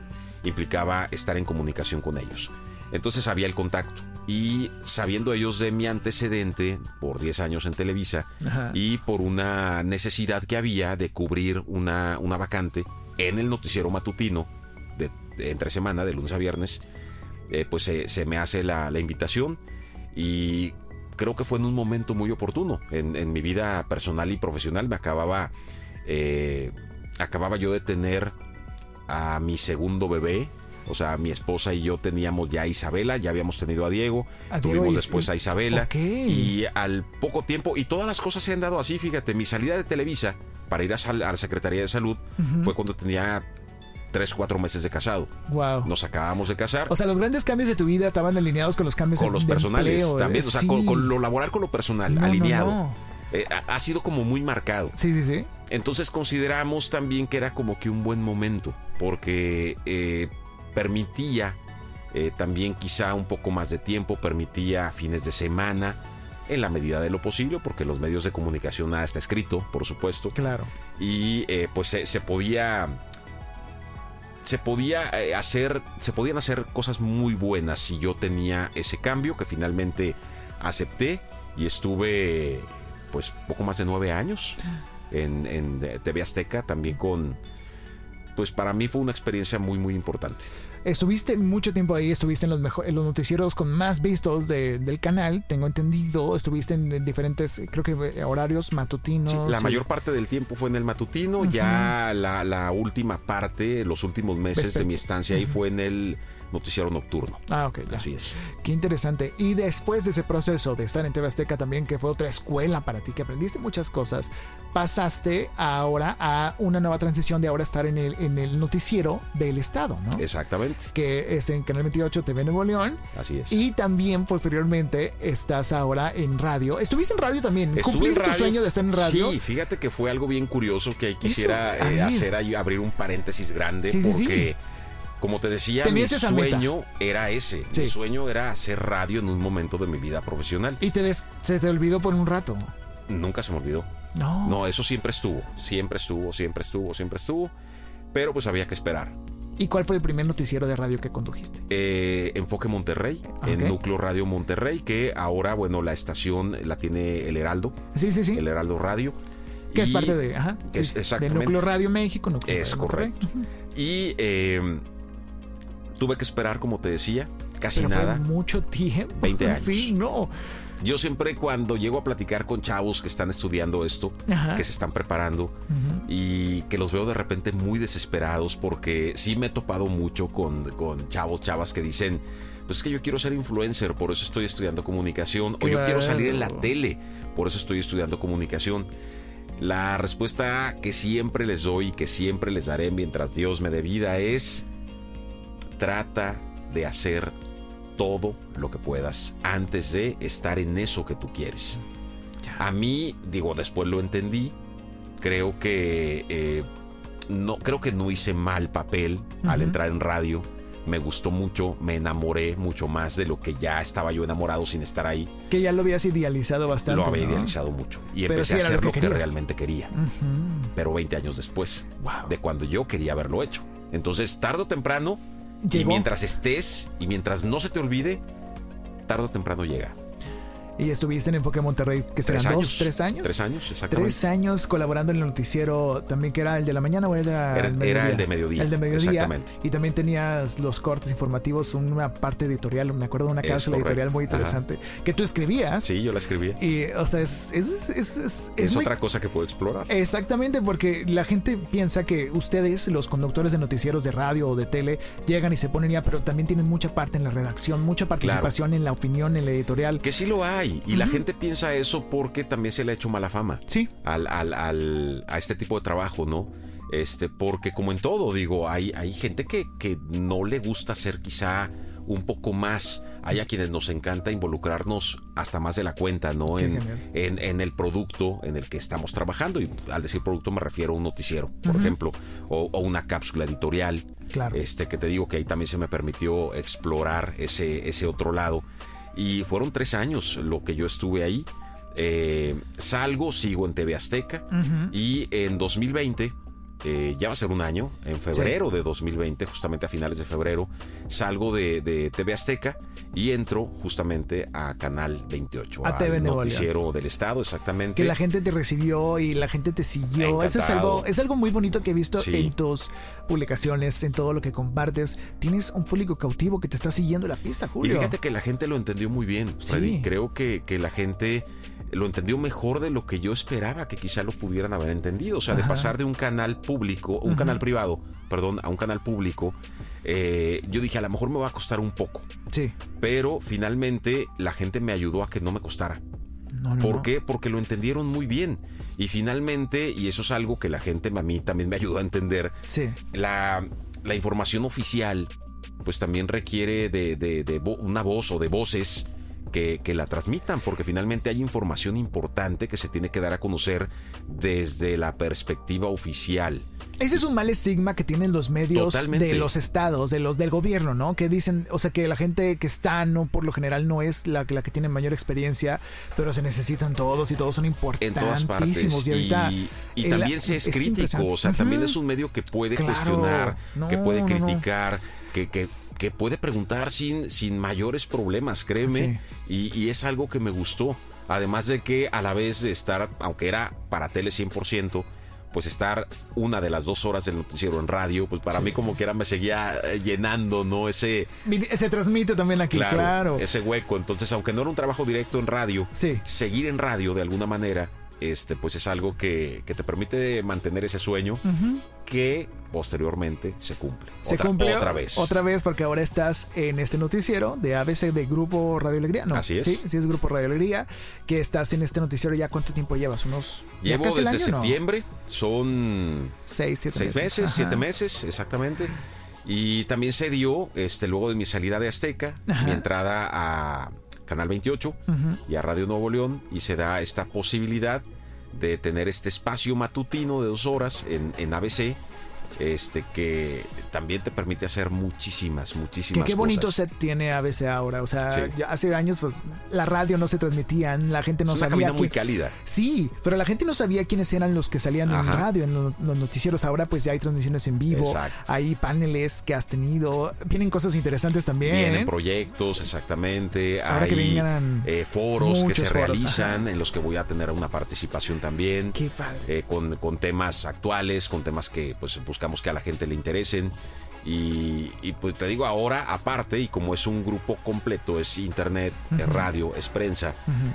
implicaba estar en comunicación con ellos. Entonces había el contacto. Y sabiendo ellos de mi antecedente por 10 años en Televisa y por una necesidad que había de cubrir una, una vacante en el noticiero matutino de, entre semana, de lunes a viernes, eh, pues se, me hace la, invitación y creo que fue en un momento muy oportuno en, mi vida personal y profesional. Me acababa, eh, acababa yo de tener a mi segundo bebé o sea, mi esposa y yo teníamos ya a Isabela, ya habíamos tenido a Diego, tuvimos después a Isabela. Y al poco tiempo, y todas las cosas se han dado así, fíjate, mi salida de Televisa para ir a, la Secretaría de Salud fue cuando tenía tres, cuatro meses de casado. Wow. Nos acabamos de casar. O sea, los grandes cambios de tu vida estaban alineados con los cambios con los personales también, o sea, con, lo laboral con lo personal, alineado. Eh, ha, sido como muy marcado. Sí, sí, sí. Entonces consideramos también que era como que un buen momento, porque eh, permitía eh, también quizá un poco más de tiempo, permitía fines de semana, en la medida de lo posible, porque los medios de comunicación nada está escrito, por supuesto. Claro. Y eh, pues se, podía. Se podía hacer. Se podían hacer cosas muy buenas si yo tenía ese cambio que finalmente acepté y estuve pues poco más de nueve años en, en TV Azteca, también con, pues para mí fue una experiencia muy, muy importante. Estuviste mucho tiempo ahí, estuviste en los, mejor, en los noticieros con más vistos del canal, tengo entendido. Estuviste en, diferentes, creo que eh, horarios matutinos. la mayor parte del tiempo fue en el matutino. Ya la, la, última parte, los últimos meses de mi estancia ahí fue en el noticiero nocturno. Ah, ok. Así es. Qué interesante. Y después de ese proceso de estar en TV Azteca también, que fue otra escuela para ti, que aprendiste muchas cosas, pasaste ahora a una nueva transición de ahora estar en el, en el noticiero del Estado, ¿no? Exactamente. Que es en Canal 28 TV Nuevo León. Así es. Y también posteriormente estás ahora en radio. ¿Estuviste en radio también? ¿Cumpliste tu sueño de estar en radio? Sí, fíjate que fue algo bien curioso que quisiera eh, hacer, abrir un paréntesis grande porque... Como te decía, mi sueño era ese. Mi sueño era hacer radio en un momento de mi vida profesional. ¿Y te se te olvidó por un rato? Nunca se me olvidó. No. No, eso siempre estuvo. Siempre estuvo, siempre estuvo, siempre estuvo. Pero pues había que esperar. ¿Y cuál fue el primer noticiero de radio que condujiste? Eh, Enfoque Monterrey, en Núcleo Radio Monterrey, que ahora, bueno, la estación la tiene el Heraldo. Sí, sí, sí. El Heraldo Radio. Que es parte de, ajá, exactamente. Núcleo Radio México. Núcleo es correcto. Y eh, Tuve que esperar, como te decía, casi nada. mucho tiempo. 20 años. Sí, no. Yo siempre cuando llego a platicar con chavos que están estudiando esto, que se están preparando y que los veo de repente muy desesperados porque sí me he topado mucho con, con chavos, chavas que dicen, pues es que yo quiero ser influencer, por eso estoy estudiando comunicación, o yo quiero salir en la tele, por eso estoy estudiando comunicación. La respuesta que siempre les doy y que siempre les daré mientras Dios me dé vida es trata de hacer todo lo que puedas antes de estar en eso que tú quieres. A mí, digo, después lo entendí. Creo que eh, no, creo que no hice mal papel al entrar en radio. Me gustó mucho, me enamoré mucho más de lo que ya estaba yo enamorado sin estar ahí. Que ya lo habías idealizado bastante. Lo había idealizado mucho. Y empecé a hacer lo que, realmente quería. Pero 20 años después de cuando yo quería haberlo hecho. Entonces, tarde o temprano, y mientras estés y mientras no se te olvide, tarde o temprano llega. Y estuviste en Enfoque Monterrey, que serán tres dos, tres años. Tres años, exactamente. Tres años colaborando en el noticiero también, que era el de la mañana o era, era, el, era el de mediodía. El de mediodía. Exactamente. Y también tenías los cortes informativos, una parte editorial, me acuerdo de una cápsula editorial muy interesante, que tú escribías. Sí, yo la escribía. Y, o sea, es... Es, es, es, otra cosa que puedo explorar. Exactamente, porque la gente piensa que ustedes, los conductores de noticieros de radio o de tele, llegan y se ponen ya, pero también tienen mucha parte en la redacción, mucha participación en la opinión, en la editorial. Que sí lo hay. Y la gente piensa eso porque también se le ha hecho mala fama. Sí. Al, al, a este tipo de trabajo, ¿no? Este, porque como en todo, digo, hay, hay gente que, que no le gusta ser quizá un poco más. Hay a quienes nos encanta involucrarnos hasta más de la cuenta, ¿no? En, en, el producto en el que estamos trabajando. Y al decir producto me refiero a un noticiero, por ejemplo, o, o, una cápsula editorial. Claro. Este, que te digo que ahí también se me permitió explorar ese, ese otro lado. Y fueron tres años lo que yo estuve ahí. Eh, salgo, sigo en TV Azteca y en 2020 eh, ya va a ser un año, en febrero de 2020, justamente a finales de febrero, salgo de, TV Azteca y entro justamente a Canal 28, a TV noticiero del Estado, exactamente. Que la gente te recibió y la gente te siguió. Eso es algo, es algo muy bonito que he visto en tus publicaciones, en todo lo que compartes. Tienes un público cautivo que te está siguiendo la pista, Julio. Y fíjate que la gente lo entendió muy bien, Freddy. Creo que, que la gente lo entendió mejor de lo que yo esperaba que quizá lo pudieran haber entendido. O sea, de pasar de un canal público, un canal privado, perdón, a un canal público, eh, yo dije, a lo mejor me va a costar un poco. Sí. Pero finalmente la gente me ayudó a que no me costara. ¿Por qué? Porque lo entendieron muy bien. Y finalmente, y eso es algo que la gente a mí también me ayudó a entender, sí. la, la información oficial pues también requiere de, de, una voz o de voces que, que, la transmitan, porque finalmente hay información importante que se tiene que dar a conocer desde la perspectiva oficial. Ese es un mal estigma que tienen los medios de los estados, de los del gobierno, ¿no? Que dicen, o sea, que la gente que está, no por lo general no es la, la que tiene mayor experiencia, pero se necesitan todos y todos son importantísimos. En todas Y, y, también se es, crítico, o sea, también es un medio que puede cuestionar, que puede criticar. Que, que, que, puede preguntar sin, sin mayores problemas, créeme, y, y es algo que me gustó. Además de que a la vez de estar, aunque era para tele 100%, pues estar una de las dos horas del noticiero en radio, pues para mí como que era me seguía eh, llenando, ¿no? Ese... Se transmite también aquí, claro, Ese hueco. Entonces, aunque no era un trabajo directo en radio, seguir en radio de alguna manera este, pues es algo que, te permite mantener ese sueño que posteriormente se cumple. Se cumple otra vez. Otra vez porque ahora estás en este noticiero de ABC de Grupo Radio Alegría. No, Así es. Sí, sí es Grupo Radio Alegría. Que estás en este noticiero ya cuánto tiempo llevas? Unos... Llevo desde septiembre. Son... Seis, siete seis meses. siete meses, exactamente. Y también se dio, este, luego de mi salida de Azteca, mi entrada a Canal 28 y a Radio Nuevo León y se da esta posibilidad de tener este espacio matutino de dos horas en, en ABC este que también te permite hacer muchísimas, muchísimas que qué bonito set tiene ABC ahora. O sea, hace años, pues, la radio no se transmitían, la gente no es sabía. muy cálida. Sí, pero la gente no sabía quiénes eran los que salían en radio, en los, noticieros. Ahora, pues ya hay transmisiones en vivo, hay paneles que has tenido, vienen cosas interesantes también. Vienen proyectos, exactamente. hay eh, foros que se realizan en los que voy a tener una participación también. Qué padre. Eh, con, con temas actuales, con temas que pues buscan que a la gente le interesen. Y, pues te digo ahora, aparte, y como es un grupo completo, es internet, es radio, es prensa,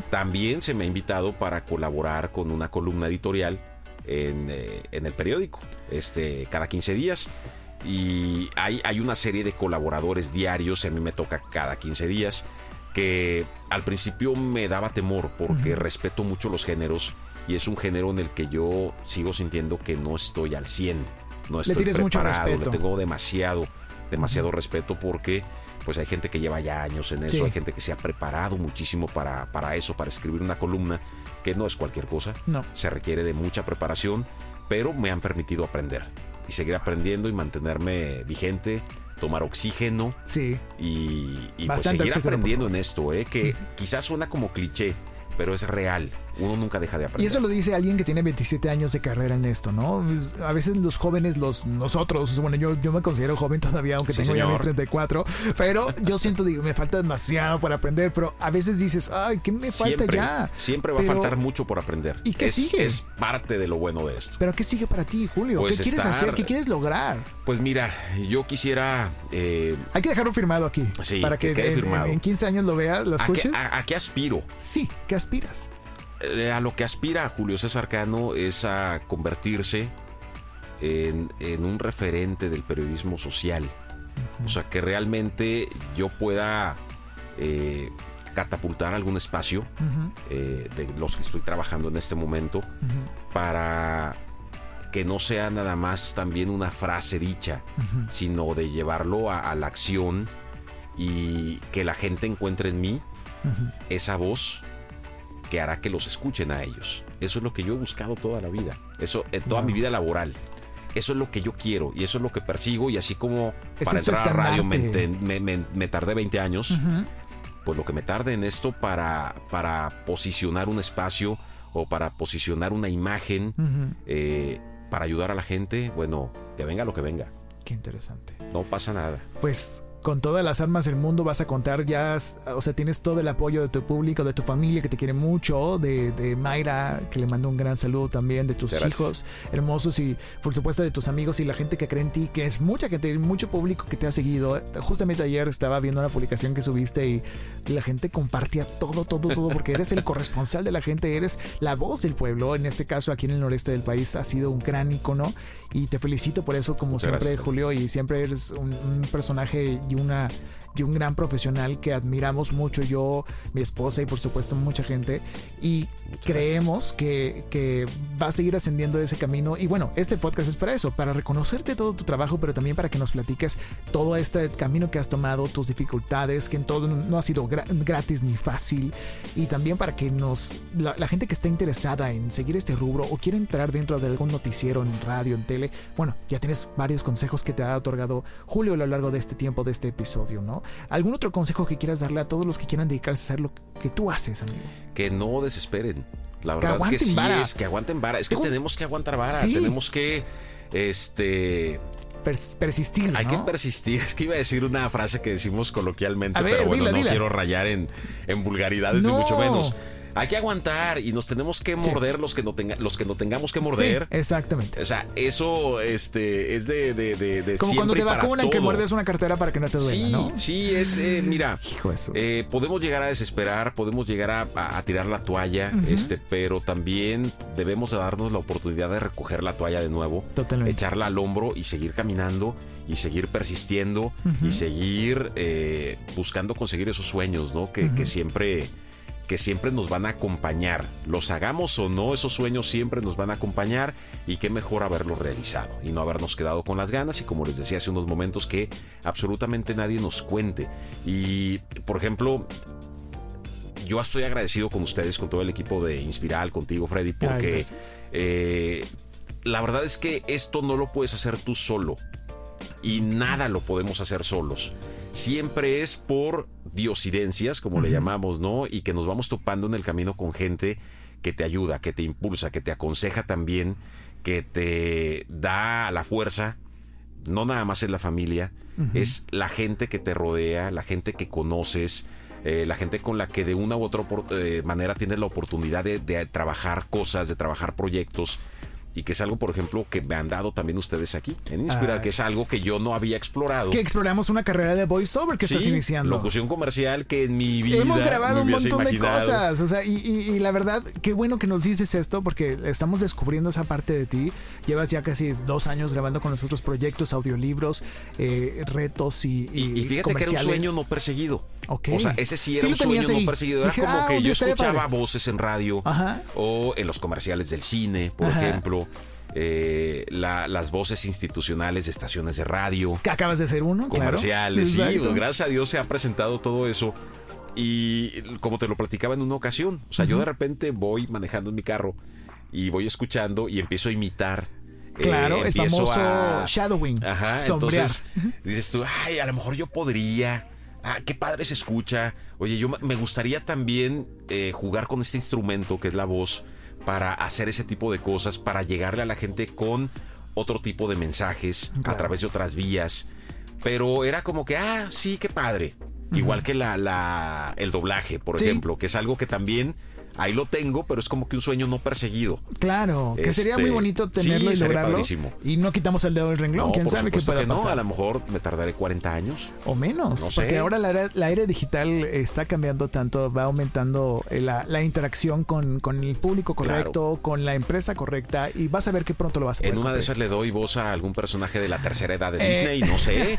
también se me ha invitado para colaborar con una columna editorial en, eh, en, el periódico, este, cada 15 días. Y hay, hay una serie de colaboradores diarios, a mí me toca cada 15 días, que al principio me daba temor porque respeto mucho los géneros y es un género en el que yo sigo sintiendo que no estoy al 100 no estoy le tienes mucho respeto. le tengo demasiado, demasiado respeto porque pues hay gente que lleva ya años en eso, hay gente que se ha preparado muchísimo para, para eso, para escribir una columna, que no es cualquier cosa, no. se requiere de mucha preparación, pero me han permitido aprender y seguir aprendiendo y mantenerme vigente, tomar oxígeno sí. y, pues, seguir aprendiendo en esto, ¿eh? que quizás suena como cliché, pero es real uno nunca deja de aprender. Y eso lo dice alguien que tiene 27 años de carrera en esto, ¿no? Pues, a veces los jóvenes, los nosotros, bueno, yo, yo me considero joven todavía, aunque tengo ya mis 34, pero yo siento, digo, me falta demasiado por aprender, pero a veces dices, ay, ¿qué me falta ya? Siempre va a faltar mucho por aprender. ¿Y qué sigue? Es parte de lo bueno de esto. ¿Pero qué sigue para ti, Julio? ¿Qué quieres hacer? ¿Qué quieres lograr? Pues mira, yo quisiera... Eh, Hay que dejarlo firmado aquí. para que, quede en, firmado. En, 15 años lo veas, lo escuches. ¿A qué aspiro? Sí, ¿qué aspiras? Eh, a lo que aspira Julio César Cano es a convertirse en, un referente del periodismo social. O sea, que realmente yo pueda eh, catapultar algún espacio eh, de los que estoy trabajando en este momento para que no sea nada más también una frase dicha, sino de llevarlo a, la acción y que la gente encuentre en mí esa voz que hará que los escuchen a ellos. Eso es lo que yo he buscado toda la vida. Eso en toda mi vida laboral. Eso es lo que yo quiero y eso es lo que persigo y así como para entrar a radio me, tardé 20 años, pues lo que me tarde en esto para, para posicionar un espacio o para posicionar una imagen eh, para ayudar a la gente, bueno, que venga lo que venga. Qué interesante. No pasa nada. Pues con todas las armas del mundo vas a contar ya, o sea, tienes todo el apoyo de tu público, de tu familia que te quiere mucho, de, de Mayra, que le mando un gran saludo también, de tus hijos hermosos y por supuesto de tus amigos y la gente que cree en ti, que es mucha gente, mucho público que te ha seguido. Justamente ayer estaba viendo una publicación que subiste y la gente compartía todo, todo, todo, porque eres el corresponsal de la gente, eres la voz del pueblo, en este caso aquí en el noreste del país, ha sido un gran icono y te felicito por eso, como siempre, Julio, y siempre eres un personaje y una de un gran profesional que admiramos mucho yo, mi esposa y por supuesto mucha gente. Y creemos que, que va a seguir ascendiendo ese camino. Y bueno, este podcast es para eso, para reconocerte todo tu trabajo, pero también para que nos platiques todo este camino que has tomado, tus dificultades, que en todo no ha sido gratis ni fácil. Y también para que nos, la, la gente que está interesada en seguir este rubro o quiere entrar dentro de algún noticiero en radio, en tele, bueno, ya tienes varios consejos que te ha otorgado Julio a lo largo de este tiempo, de este episodio, ¿no? ¿Algún otro consejo que quieras darle a todos los que quieran dedicarse a hacer lo que tú haces, amigo? Que no desesperen. La verdad que, sí es que aguanten vara. Es que tenemos que aguantar vara. Tenemos que este persistir. Hay que persistir. Es que iba a decir una frase que decimos coloquialmente, pero bueno, no quiero rayar en, en vulgaridades, ni mucho menos hay que aguantar y nos tenemos que morder los que no tenga, los que no tengamos que morder. exactamente. O sea, eso este es de, de, de, Como cuando te vacunan que muerdes una cartera para que no te duela, sí, ¿no? Sí, es eh, mira, Hijo eso. Eh, podemos llegar a desesperar, podemos llegar a, tirar la toalla, este, pero también debemos darnos la oportunidad de recoger la toalla de nuevo, Totalmente. echarla al hombro y seguir caminando y seguir persistiendo y seguir eh, buscando conseguir esos sueños, ¿no? Que, que siempre que siempre nos van a acompañar. Los hagamos o no, esos sueños siempre nos van a acompañar y qué mejor haberlos realizado y no habernos quedado con las ganas y como les decía hace unos momentos que absolutamente nadie nos cuente. Y por ejemplo, yo estoy agradecido con ustedes, con todo el equipo de Inspiral, contigo Freddy, porque eh, la verdad es que esto no lo puedes hacer tú solo y nada lo podemos hacer solos siempre es por diosidencias, como le llamamos, ¿no? Y que nos vamos topando en el camino con gente que te ayuda, que te impulsa, que te aconseja también, que te da la fuerza, no nada más en la familia, es la gente que te rodea, la gente que conoces, eh, la gente con la que de una u otra eh, manera tienes la oportunidad de, de trabajar cosas, de trabajar proyectos y que es algo, por ejemplo, que me han dado también ustedes aquí en Inspirar, ah. que es algo que yo no había explorado. Que exploramos una carrera de voiceover que estás iniciando. Locución comercial que en mi vida. Hemos grabado un montón de cosas. O sea, y, la verdad, qué bueno que nos dices esto porque estamos descubriendo esa parte de ti. Llevas ya casi dos años grabando con nosotros proyectos, audiolibros, eh, retos y. Y, fíjate que era un sueño no perseguido. Okay. O sea, ese sí era un sueño no perseguido. Era como ah, que yo escuchaba voces en radio o en los comerciales del cine, por ejemplo. Eh, las voces institucionales de estaciones de radio. Que acabas de ser uno. Comerciales, sí. Pues, gracias a Dios se ha presentado todo eso. Y como te lo platicaba en una ocasión, o sea, yo de repente voy manejando en mi carro y voy escuchando y empiezo a imitar Claro, eh, el famoso shadowing. Ajá, entonces dices tú, ay, a lo mejor yo podría. Ah, qué padre se escucha. Oye, yo me gustaría también eh, jugar con este instrumento que es la voz para hacer ese tipo de cosas, para llegarle a la gente con otro tipo de mensajes a través de otras vías. Pero era como que, ah, sí, qué padre. Igual que la, la, el doblaje, por ejemplo, que es algo que también ahí lo tengo, pero es como que un sueño no perseguido. Claro, que sería muy este, bonito tenerlo y lograrlo. Y no quitamos el dedo del renglón, quién sabe qué pasar. No, a lo mejor me tardaré 40 años. O menos, porque ahora la era, digital está cambiando tanto, va aumentando eh, la, interacción con, el público correcto, con la empresa correcta, y vas a ver que pronto lo vas a En una de esas le doy voz a algún personaje de la tercera edad de eh. Disney, no sé.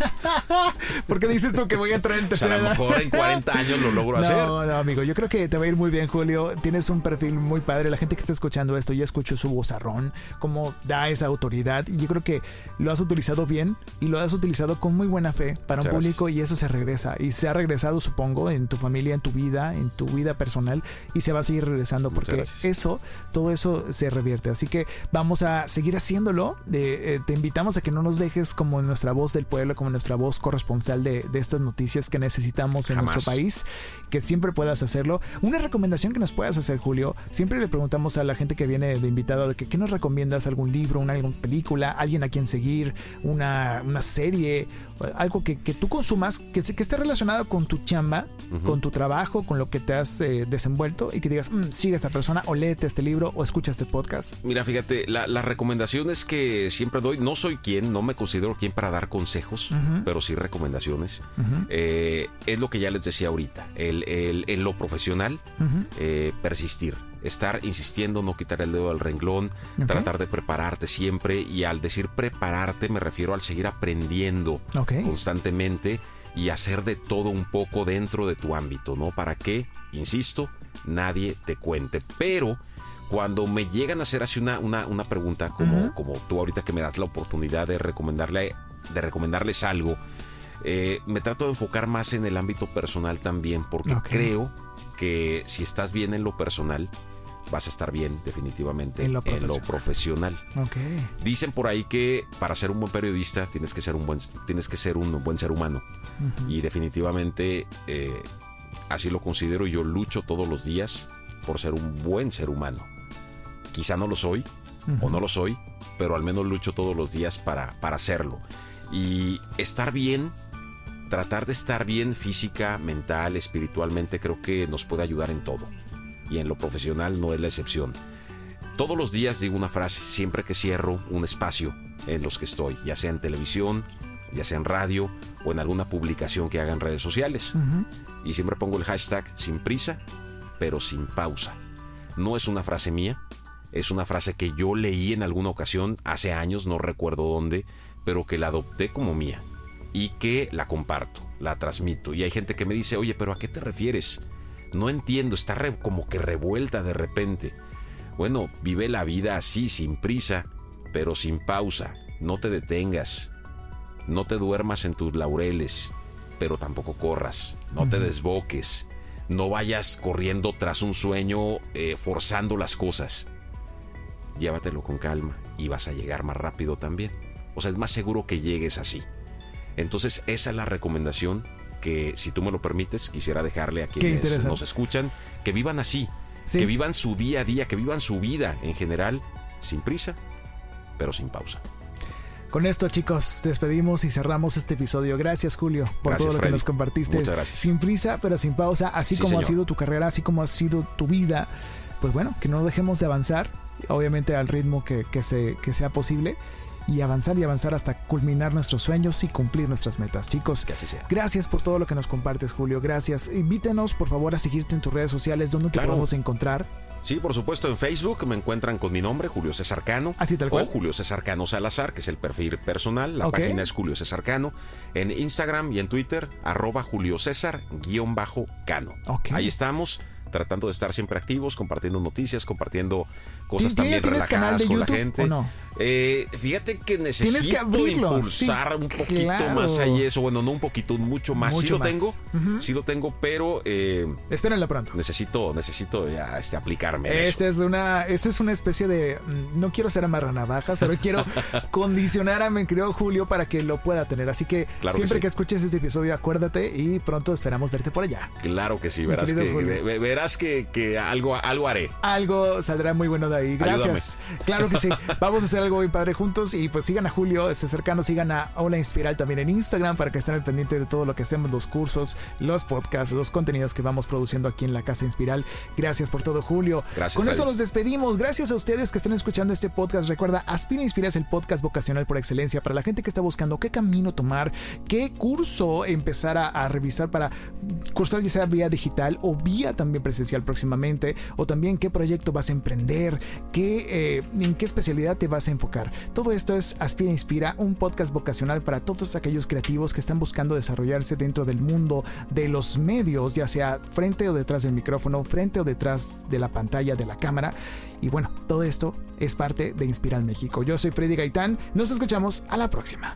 porque dices tú que voy a entrar en tercera edad. a lo mejor en 40 años lo logro hacer. No, no, amigo, yo creo que te va a ir muy bien, Julio tienes un perfil muy padre. La gente que está escuchando esto ya escuchó su vozarrón, cómo da esa autoridad. Y yo creo que lo has utilizado bien y lo has utilizado con muy buena fe para un público y eso se regresa. Y se ha regresado, supongo, en tu familia, en tu vida, en tu vida personal y se va a seguir regresando porque eso, todo eso se revierte. Así que vamos a seguir haciéndolo. Eh, te invitamos a que no nos dejes como nuestra voz del pueblo, como nuestra voz corresponsal de, estas noticias que necesitamos en nuestro país, que siempre puedas hacerlo. Una recomendación que nos puedas hacer, Julio, siempre le preguntamos a la gente que viene de invitado de que qué nos recomiendas, algún libro, una alguna película, alguien a quien seguir, una, una serie, algo que, que tú consumas que, que, esté relacionado con tu chamba, con tu trabajo, con lo que te has eh, desenvuelto y que digas, mm, sigue a esta persona o léete este libro o escucha este podcast. Mira, fíjate, la, las recomendaciones que siempre doy, no soy quien, no me considero quien para dar consejos, pero sí recomendaciones. Eh, es lo que ya les decía ahorita, el, el, en lo profesional, eh, persistir estar insistiendo, no quitar el dedo del renglón, tratar de prepararte siempre y al decir prepararte me refiero al seguir aprendiendo constantemente y hacer de todo un poco dentro de tu ámbito, ¿no? Para que, insisto, nadie te cuente. Pero cuando me llegan a hacer así una, una, pregunta, como, como tú ahorita que me das la oportunidad de recomendarle, de recomendarles algo, eh, me trato de enfocar más en el ámbito personal también, porque creo que si estás bien en lo personal, vas a estar bien definitivamente en lo profesional. Dicen por ahí que para ser un buen periodista tienes que ser un buen, tienes que ser un buen ser humano. Y definitivamente eh, así lo considero. Yo lucho todos los días por ser un buen ser humano. Quizá no lo soy o no lo soy, pero al menos lucho todos los días para, para hacerlo. Y estar bien tratar de estar bien física, mental, espiritualmente, creo que nos puede ayudar en todo. Y en lo profesional no es la excepción. Todos los días digo una frase, siempre que cierro un espacio en los que estoy, ya sea en televisión, ya sea en radio o en alguna publicación que haga en redes sociales. Y siempre pongo el hashtag sin prisa, pero sin pausa. No es una frase mía, es una frase que yo leí en alguna ocasión hace años, no recuerdo dónde, pero que la adopté como mía y que la comparto, la transmito. Y hay gente que me dice, oye, pero ¿a qué te refieres? No entiendo, está como que revuelta de repente. Bueno, vive la vida así, sin prisa, pero sin pausa. No te detengas. No te duermas en tus laureles, pero tampoco corras. No te desboques. No vayas corriendo tras un sueño, eh, forzando las cosas. Llévatelo con calma y vas a llegar más rápido también. O sea, es más seguro que llegues así. Entonces esa es la recomendación que, si tú me lo permites, quisiera dejarle a quienes nos escuchan, que vivan así, que vivan su día a día, que vivan su vida en general, sin prisa, pero sin pausa. Con esto, chicos, despedimos y cerramos este episodio. Gracias, Julio, por todo lo que nos compartiste. Muchas gracias. Sin prisa, pero sin pausa, así como ha sido tu carrera, así como ha sido tu vida. Pues bueno, que no dejemos de avanzar, obviamente al ritmo que, se, que sea posible y avanzar y avanzar hasta culminar nuestros sueños y cumplir nuestras metas. Chicos, gracias por todo lo que nos compartes, Julio. Gracias. Invítenos, por favor, a seguirte en tus redes sociales. ¿Dónde te podemos encontrar? Sí, por supuesto, en Facebook me encuentran con mi nombre, Julio César Cano. Así tal cual. O Julio César Cano Salazar, que es el perfil personal. La página es Julio César Cano. En Instagram y en Twitter, arroba Julio César guion bajo Cano. Ahí estamos tratando de estar siempre activos, compartiendo noticias, compartiendo cosas también relajadas con la gente. Eh, fíjate que necesito impulsar un poquito más ahí eso. Bueno, no un poquito, mucho más. sí lo tengo, sí lo tengo, pero eh, espérenlo pronto. Necesito, necesito ya este, aplicarme. Esta es una, esta es una especie de, mm, no quiero ser amarranavajas, pero quiero condicionar a mi querido Julio para que lo pueda tener. Así que siempre que, escuches este episodio, acuérdate y pronto esperamos verte por allá. Claro que sí, verás que, verás que, algo, algo haré. Algo saldrá muy bueno de ahí. Gracias. Claro que sí. Vamos a hacer algo muy padre juntos. Y pues sigan a Julio, este cercano, sigan a Hola Inspiral también en Instagram para que estén al pendiente de todo lo que hacemos, los cursos, los podcasts, los contenidos que vamos produciendo aquí en la Casa Inspiral. Gracias por todo, Julio. Gracias. Con esto nos despedimos. Gracias a ustedes que están escuchando este podcast. Recuerda, Aspira Inspira es el podcast vocacional por excelencia para la gente que está buscando qué camino tomar, qué curso empezar a, revisar para cursar ya sea vía digital o vía también presencial próximamente, o también qué proyecto vas a emprender, qué, eh, en qué especialidad te vas a enfocar. Todo esto es Aspira Inspira, un podcast vocacional para todos aquellos creativos que están buscando desarrollarse dentro del mundo de los medios, ya sea frente o detrás del micrófono, frente o detrás de la pantalla de la cámara. Y bueno, todo esto es parte de Inspiral México. Yo soy Freddy Gaitán, nos escuchamos a la próxima.